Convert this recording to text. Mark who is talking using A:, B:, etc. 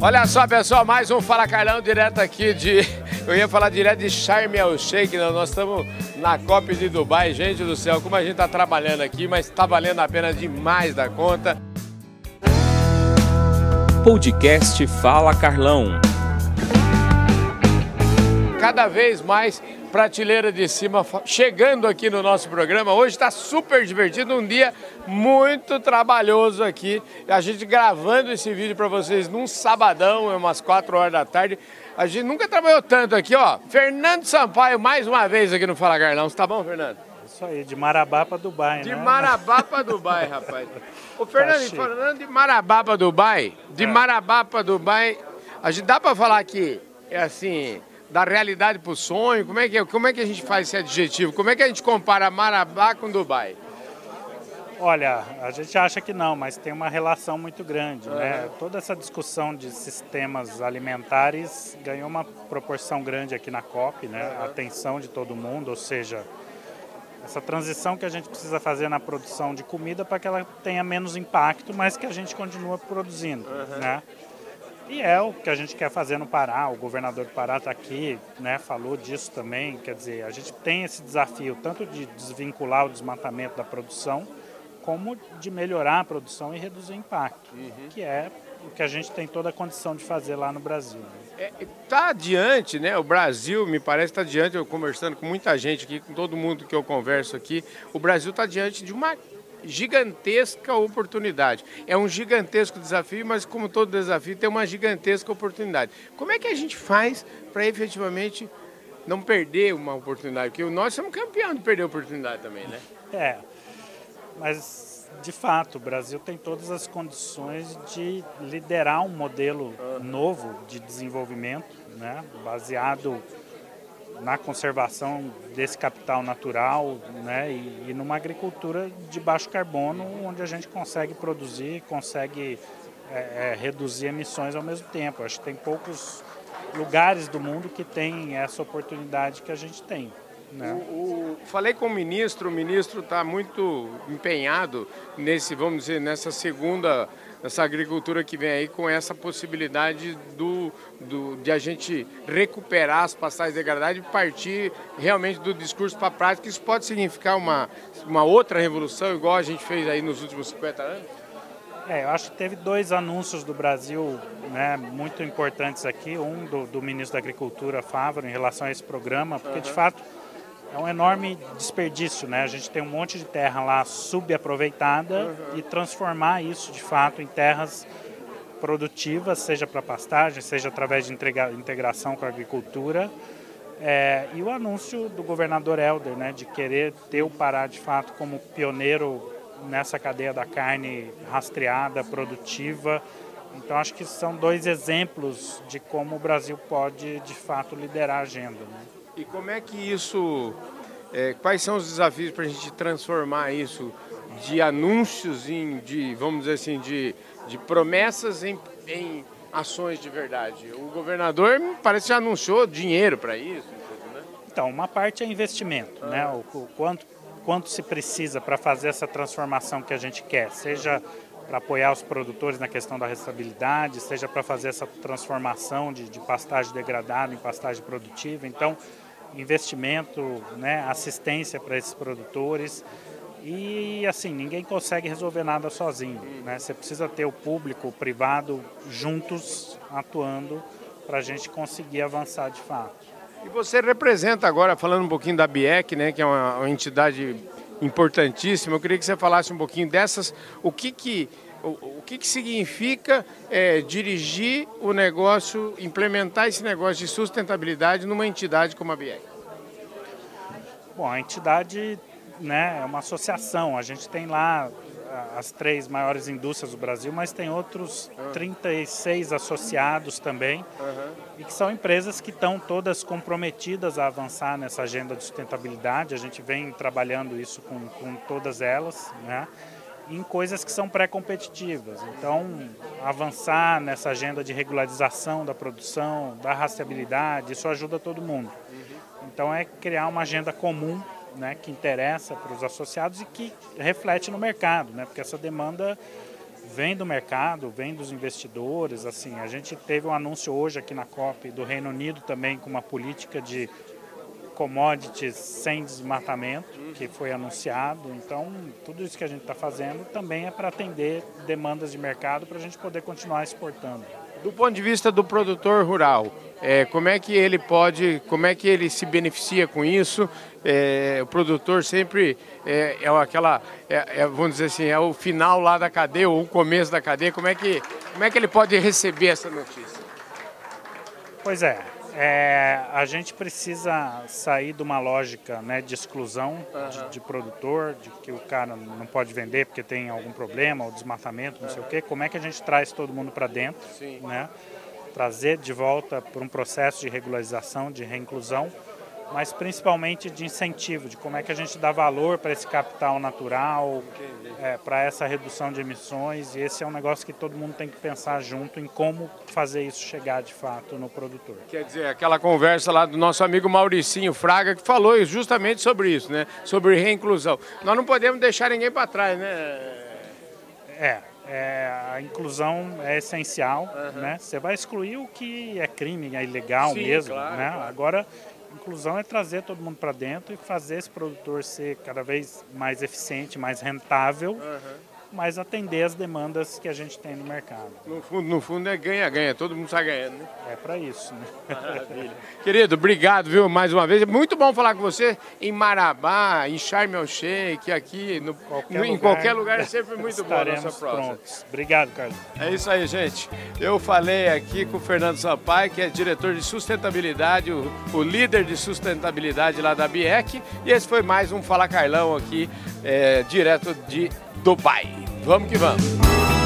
A: Olha só, pessoal, mais um Fala Carlão direto aqui de. Eu ia falar direto de Sharm el Sheikh, né? nós estamos na COP de Dubai. Gente do céu, como a gente está trabalhando aqui, mas está valendo a pena demais da conta.
B: Podcast Fala Carlão.
A: Cada vez mais prateleira de cima chegando aqui no nosso programa. Hoje está super divertido, um dia muito trabalhoso aqui. A gente gravando esse vídeo para vocês num sabadão, é umas 4 horas da tarde. A gente nunca trabalhou tanto aqui, ó. Fernando Sampaio, mais uma vez aqui no Fala Garlão. Tá bom, Fernando?
C: Isso aí, de Marabá para Dubai,
A: de
C: né?
A: De Marabá para Dubai, rapaz. Ô, Fernando, tá falando de Marabá para Dubai, de é. Marabá para Dubai, a gente dá para falar que é assim, da realidade para o sonho? Como é, que, como é que a gente faz esse adjetivo? Como é que a gente compara Marabá com Dubai?
C: Olha, a gente acha que não, mas tem uma relação muito grande. Uhum. Né? Toda essa discussão de sistemas alimentares ganhou uma proporção grande aqui na COP, né? a atenção de todo mundo, ou seja, essa transição que a gente precisa fazer na produção de comida para que ela tenha menos impacto, mas que a gente continue produzindo. Uhum. Né? E é o que a gente quer fazer no Pará. O governador do Pará está aqui, né, falou disso também. Quer dizer, a gente tem esse desafio tanto de desvincular o desmatamento da produção, como de melhorar a produção e reduzir o impacto, uhum. que é o que a gente tem toda a condição de fazer lá no Brasil.
A: Está é, tá adiante, né? O Brasil, me parece, está adiante. Eu conversando com muita gente aqui, com todo mundo que eu converso aqui, o Brasil está diante de uma gigantesca oportunidade. É um gigantesco desafio, mas como todo desafio tem uma gigantesca oportunidade. Como é que a gente faz para efetivamente não perder uma oportunidade? Porque nós somos campeão de perder oportunidade também, né?
C: É, mas de fato o Brasil tem todas as condições de liderar um modelo novo de desenvolvimento, né, baseado na conservação desse capital natural né, e, e, numa agricultura de baixo carbono, onde a gente consegue produzir, consegue é, é, reduzir emissões ao mesmo tempo. Acho que tem poucos lugares do mundo que têm essa oportunidade que a gente tem. Né?
A: O, o, falei com o ministro, o ministro está muito empenhado nesse, vamos dizer, nessa segunda essa agricultura que vem aí com essa possibilidade do, do, de a gente recuperar as pastagens degradadas e partir realmente do discurso para a prática. Isso pode significar uma, uma outra revolução, igual a gente fez aí nos últimos 50 anos?
C: É, eu acho que teve dois anúncios do Brasil né, muito importantes aqui. Um do, do ministro da Agricultura, Fávaro, em relação a esse programa, porque uhum. de fato é um enorme desperdício, né? A gente tem um monte de terra lá subaproveitada uhum. e transformar isso de fato em terras produtivas, seja para pastagem, seja através de integração com a agricultura. É, e o anúncio do governador Helder, né, de querer ter o Pará de fato como pioneiro nessa cadeia da carne rastreada, produtiva. Então acho que são dois exemplos de como o Brasil pode de fato liderar a agenda. Né?
A: E como é que isso, é, quais são os desafios para a gente transformar isso de anúncios em, de, vamos dizer assim, de, de promessas em, em ações de verdade? O governador parece que já anunciou dinheiro para isso. Né?
C: Então, uma parte é investimento, ah. né? O, o, quanto, quanto se precisa para fazer essa transformação que a gente quer, seja para apoiar os produtores na questão da restabilidade, seja para fazer essa transformação de, de pastagem degradada em pastagem produtiva. Então, investimento, né, assistência para esses produtores. E assim, ninguém consegue resolver nada sozinho. Né? Você precisa ter o público, o privado juntos atuando para a gente conseguir avançar de fato.
A: E você representa agora, falando um pouquinho da BIEC, né, que é uma, uma entidade importantíssima, eu queria que você falasse um pouquinho dessas, o que que o, o que, que significa é, dirigir o negócio, implementar esse negócio de sustentabilidade numa entidade como a BIEC?
C: Bom, a entidade né, é uma associação. A gente tem lá as três maiores indústrias do Brasil, mas tem outros 36 associados também, uhum. e que são empresas que estão todas comprometidas a avançar nessa agenda de sustentabilidade. A gente vem trabalhando isso com, com todas elas, né? Em coisas que são pré-competitivas. Então, avançar nessa agenda de regularização da produção, da rastreabilidade, isso ajuda todo mundo. Então, é criar uma agenda comum né, que interessa para os associados e que reflete no mercado, né, porque essa demanda vem do mercado, vem dos investidores. Assim, a gente teve um anúncio hoje aqui na COP do Reino Unido também com uma política de commodities sem desmatamento, que foi anunciado. Então, tudo isso que a gente está fazendo também é para atender demandas de mercado para a gente poder continuar exportando.
A: Do ponto de vista do produtor rural, é, como é que ele pode, como é que ele se beneficia com isso? É, o produtor sempre é, é aquela, é, é, vamos dizer assim, é o final lá da cadeia ou o começo da cadeia. Como é que, como é que ele pode receber essa notícia?
C: Pois é, é, a gente precisa sair de uma lógica né, de exclusão uhum. de, de, produtor, de que o cara não pode vender porque tem algum problema, ou desmatamento, não uhum. sei o quê. Como é que a gente traz todo mundo para dentro? Né? Trazer de volta para um processo de regularização, de reinclusão mas principalmente de incentivo, de como é que a gente dá valor para esse capital natural, é, para essa redução de emissões. E esse é um negócio que todo mundo tem que pensar junto em como fazer isso chegar de fato no produtor.
A: Quer dizer, aquela conversa lá do nosso amigo Mauricinho Fraga que falou justamente sobre isso, né? Sobre reinclusão. Nós não podemos deixar ninguém para trás, né?
C: É, é, a inclusão é essencial, uhum. né? Você vai excluir o que é crime, é ilegal Sim, mesmo, claro, né? Claro. Agora inclusão é trazer todo mundo para dentro e fazer esse produtor ser cada vez mais eficiente, mais rentável, uhum. Mas atender as demandas que a gente tem no mercado.
A: No fundo, no fundo é ganha-ganha, todo mundo está ganhando, né?
C: É para isso, né? Maravilha.
A: Querido, obrigado, viu, mais uma vez. Muito bom falar com você em Marabá, em Sharm el Sheikh, aqui, no, qualquer no, lugar, em qualquer lugar é sempre muito bom a nossa
C: prontos. Obrigado, Carlos.
A: É isso aí, gente. Eu falei aqui com o Fernando Sampaio, que é diretor de sustentabilidade, o, o líder de sustentabilidade lá da BIEC, e esse foi mais um Fala Carlão aqui, é, direto de Dubai. Vamos que vamos.